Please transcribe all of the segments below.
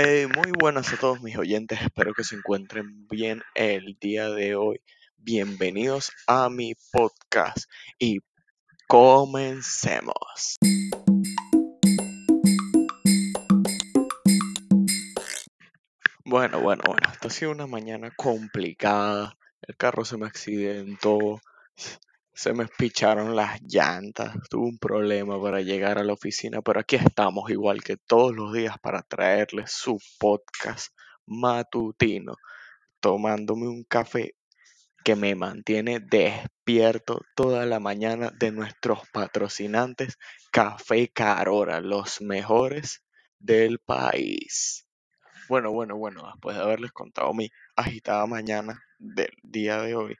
Eh, muy buenas a todos mis oyentes, espero que se encuentren bien el día de hoy. Bienvenidos a mi podcast y comencemos. Bueno, bueno, bueno, esta ha sido una mañana complicada. El carro se me accidentó, se me espicharon las llantas, tuve un problema para llegar a la oficina, pero aquí estamos igual que todos los días para traerles su podcast matutino, tomándome un café que me mantiene despierto toda la mañana de nuestros patrocinantes Café Carora, los mejores del país. Bueno, bueno, bueno, después de haberles contado mi agitada mañana del día de hoy,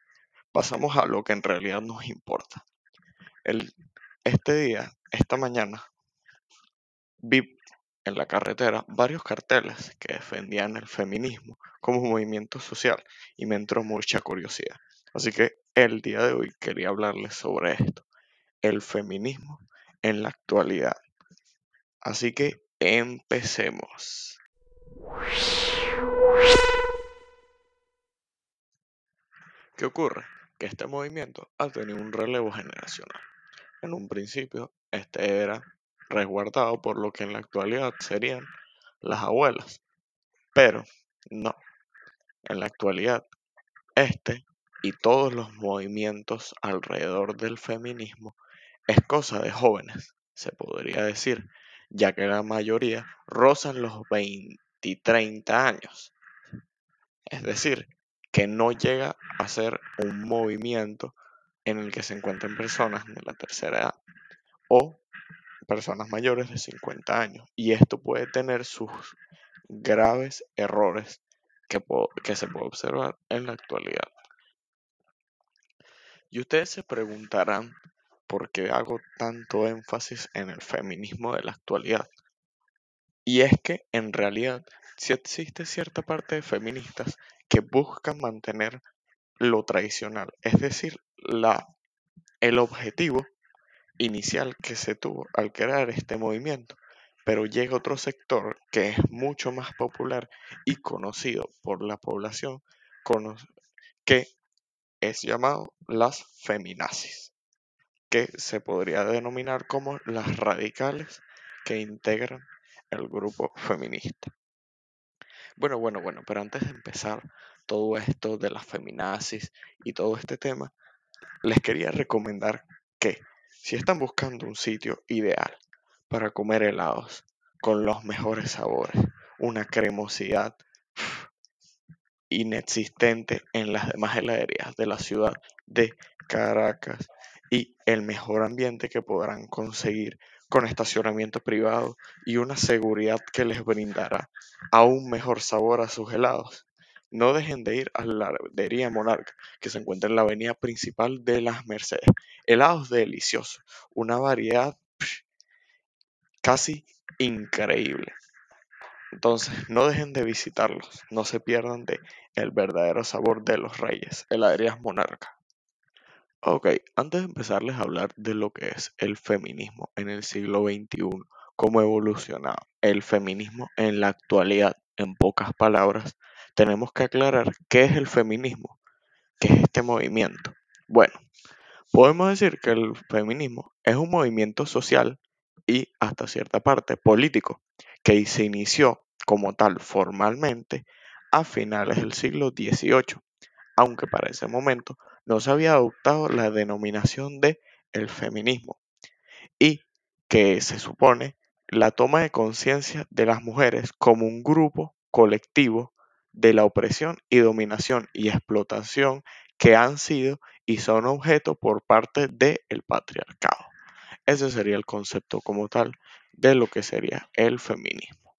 pasamos a lo que en realidad nos importa. El, este día, esta mañana, vi en la carretera varios carteles que defendían el feminismo como movimiento social y me entró mucha curiosidad. Así que el día de hoy quería hablarles sobre esto, el feminismo en la actualidad. Así que empecemos. ¿Qué ocurre? Que este movimiento ha tenido un relevo generacional. En un principio, este era resguardado por lo que en la actualidad serían las abuelas. Pero no. En la actualidad, este y todos los movimientos alrededor del feminismo es cosa de jóvenes, se podría decir, ya que la mayoría rozan los 20 y 30 años. Es decir, que no llega a ser un movimiento en el que se encuentren personas de la tercera edad o personas mayores de 50 años. Y esto puede tener sus graves errores que, que se puede observar en la actualidad. Y ustedes se preguntarán por qué hago tanto énfasis en el feminismo de la actualidad. Y es que en realidad si existe cierta parte de feministas que buscan mantener lo tradicional, es decir, la, el objetivo inicial que se tuvo al crear este movimiento. Pero llega otro sector que es mucho más popular y conocido por la población que es llamado las feminazis, que se podría denominar como las radicales que integran el grupo feminista. Bueno, bueno, bueno, pero antes de empezar todo esto de las feminazis y todo este tema, les quería recomendar que si están buscando un sitio ideal para comer helados con los mejores sabores, una cremosidad inexistente en las demás heladerías de la ciudad de Caracas y el mejor ambiente que podrán conseguir con estacionamiento privado y una seguridad que les brindará aún mejor sabor a sus helados. No dejen de ir a la heladería Monarca, que se encuentra en la avenida principal de Las Mercedes. Helados deliciosos, una variedad casi increíble. Entonces, no dejen de visitarlos, no se pierdan de el verdadero sabor de los reyes, heladerías Monarca. Ok, antes de empezarles a hablar de lo que es el feminismo en el siglo XXI, cómo ha evolucionado el feminismo en la actualidad, en pocas palabras, tenemos que aclarar qué es el feminismo, qué es este movimiento. Bueno, podemos decir que el feminismo es un movimiento social y hasta cierta parte político que se inició como tal formalmente a finales del siglo XVIII, aunque para ese momento no se había adoptado la denominación de el feminismo y que se supone la toma de conciencia de las mujeres como un grupo colectivo de la opresión y dominación y explotación que han sido y son objeto por parte del patriarcado. Ese sería el concepto como tal de lo que sería el feminismo.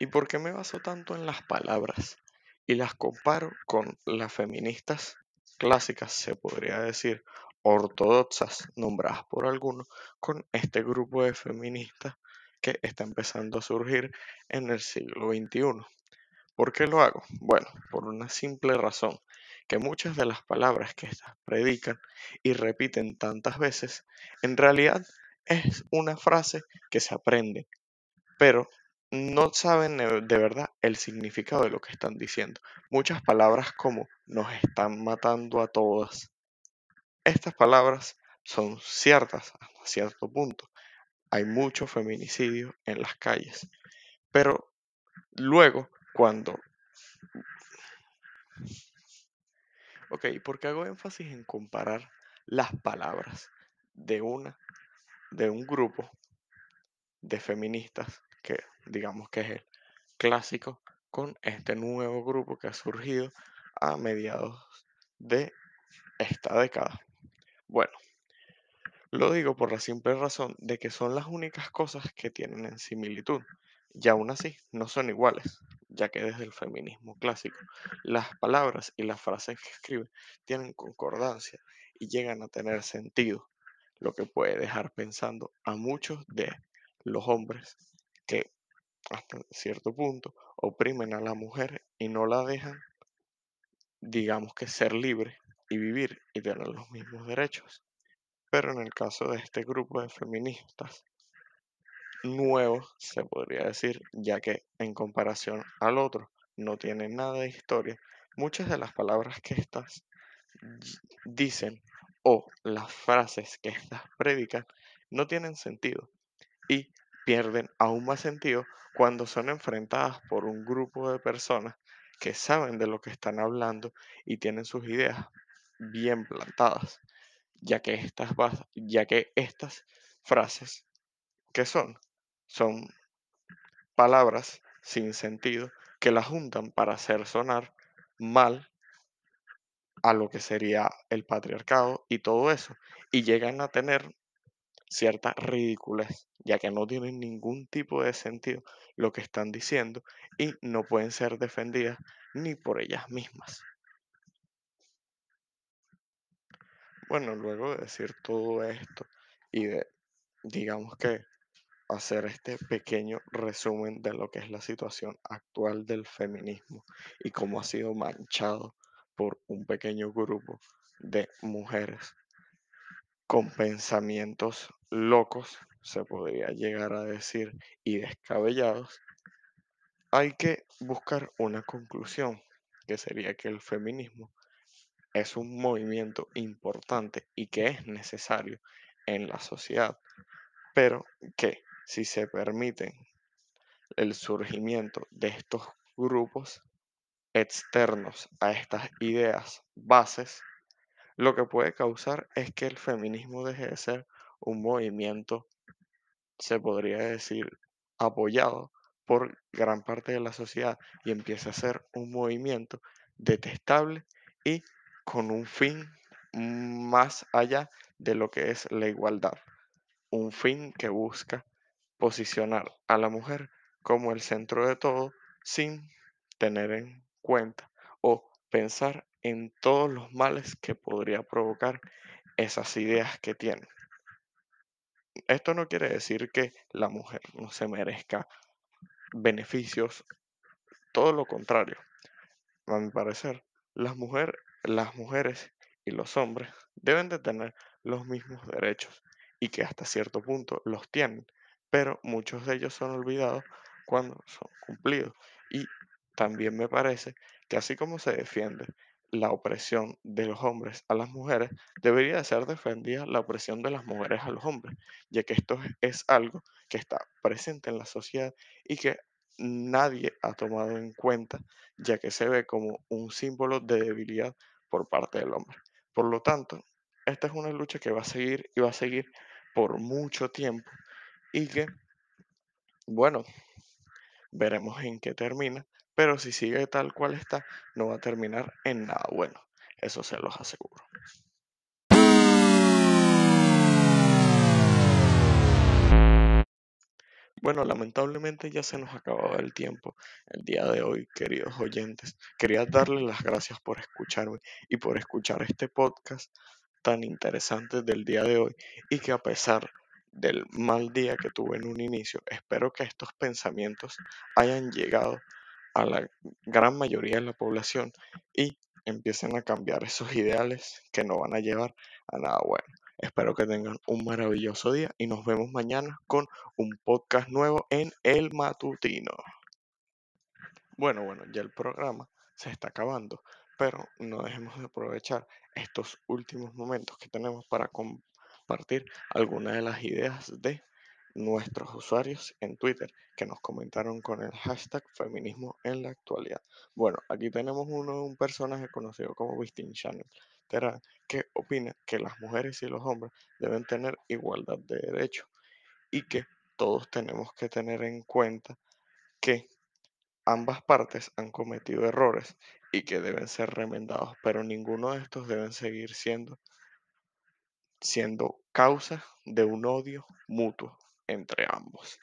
¿Y por qué me baso tanto en las palabras? Y las comparo con las feministas clásicas, se podría decir, ortodoxas, nombradas por algunos, con este grupo de feministas que está empezando a surgir en el siglo XXI. ¿Por qué lo hago? Bueno, por una simple razón, que muchas de las palabras que estas predican y repiten tantas veces, en realidad es una frase que se aprende, pero no saben de verdad el significado de lo que están diciendo. Muchas palabras como nos están matando a todas. Estas palabras son ciertas hasta cierto punto. Hay mucho feminicidio en las calles. Pero luego, cuando... Ok, porque hago énfasis en comparar las palabras de una de un grupo de feministas que digamos que es el clásico con este nuevo grupo que ha surgido a mediados de esta década. Bueno, lo digo por la simple razón de que son las únicas cosas que tienen en similitud y aún así no son iguales, ya que desde el feminismo clásico las palabras y las frases que escribe tienen concordancia y llegan a tener sentido, lo que puede dejar pensando a muchos de los hombres que hasta cierto punto oprimen a la mujer y no la dejan, digamos que ser libre y vivir y tener los mismos derechos. Pero en el caso de este grupo de feministas nuevos, se podría decir, ya que en comparación al otro no tiene nada de historia, muchas de las palabras que estas dicen o las frases que estas predican no tienen sentido y pierden aún más sentido cuando son enfrentadas por un grupo de personas que saben de lo que están hablando y tienen sus ideas bien plantadas, ya que estas, ya que estas frases que son son palabras sin sentido que las juntan para hacer sonar mal a lo que sería el patriarcado y todo eso y llegan a tener cierta ridiculez, ya que no tienen ningún tipo de sentido lo que están diciendo y no pueden ser defendidas ni por ellas mismas. Bueno, luego de decir todo esto y de, digamos que, hacer este pequeño resumen de lo que es la situación actual del feminismo y cómo ha sido manchado por un pequeño grupo de mujeres con pensamientos locos, se podría llegar a decir, y descabellados, hay que buscar una conclusión, que sería que el feminismo es un movimiento importante y que es necesario en la sociedad, pero que si se permiten el surgimiento de estos grupos externos a estas ideas bases, lo que puede causar es que el feminismo deje de ser un movimiento, se podría decir, apoyado por gran parte de la sociedad y empiece a ser un movimiento detestable y con un fin más allá de lo que es la igualdad. Un fin que busca posicionar a la mujer como el centro de todo sin tener en cuenta o pensar en todos los males que podría provocar esas ideas que tiene. Esto no quiere decir que la mujer no se merezca beneficios, todo lo contrario. A mi parecer, las, las mujeres y los hombres deben de tener los mismos derechos y que hasta cierto punto los tienen, pero muchos de ellos son olvidados cuando son cumplidos. Y también me parece que así como se defiende la opresión de los hombres a las mujeres, debería ser defendida la opresión de las mujeres a los hombres, ya que esto es algo que está presente en la sociedad y que nadie ha tomado en cuenta, ya que se ve como un símbolo de debilidad por parte del hombre. Por lo tanto, esta es una lucha que va a seguir y va a seguir por mucho tiempo y que, bueno, veremos en qué termina, pero si sigue tal cual está, no va a terminar en nada bueno. Eso se los aseguro. Bueno, lamentablemente ya se nos acababa el tiempo el día de hoy, queridos oyentes. Quería darles las gracias por escucharme y por escuchar este podcast tan interesante del día de hoy y que a pesar del mal día que tuve en un inicio, espero que estos pensamientos hayan llegado a la gran mayoría de la población y empiecen a cambiar esos ideales que no van a llevar a nada bueno. Espero que tengan un maravilloso día y nos vemos mañana con un podcast nuevo en El Matutino. Bueno, bueno, ya el programa se está acabando, pero no dejemos de aprovechar estos últimos momentos que tenemos para compartir algunas de las ideas de nuestros usuarios en Twitter que nos comentaron con el hashtag feminismo en la actualidad. Bueno, aquí tenemos uno, un personaje conocido como Wisting Channel, que opina que las mujeres y los hombres deben tener igualdad de derechos y que todos tenemos que tener en cuenta que ambas partes han cometido errores y que deben ser remendados, pero ninguno de estos deben seguir siendo, siendo causa de un odio mutuo entre ambos.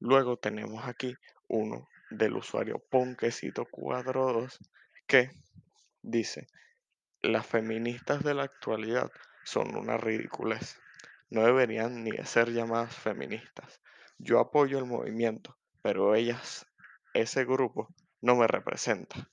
Luego tenemos aquí uno del usuario Ponquecito42 que dice, las feministas de la actualidad son una ridiculez. No deberían ni ser llamadas feministas. Yo apoyo el movimiento, pero ellas ese grupo no me representa.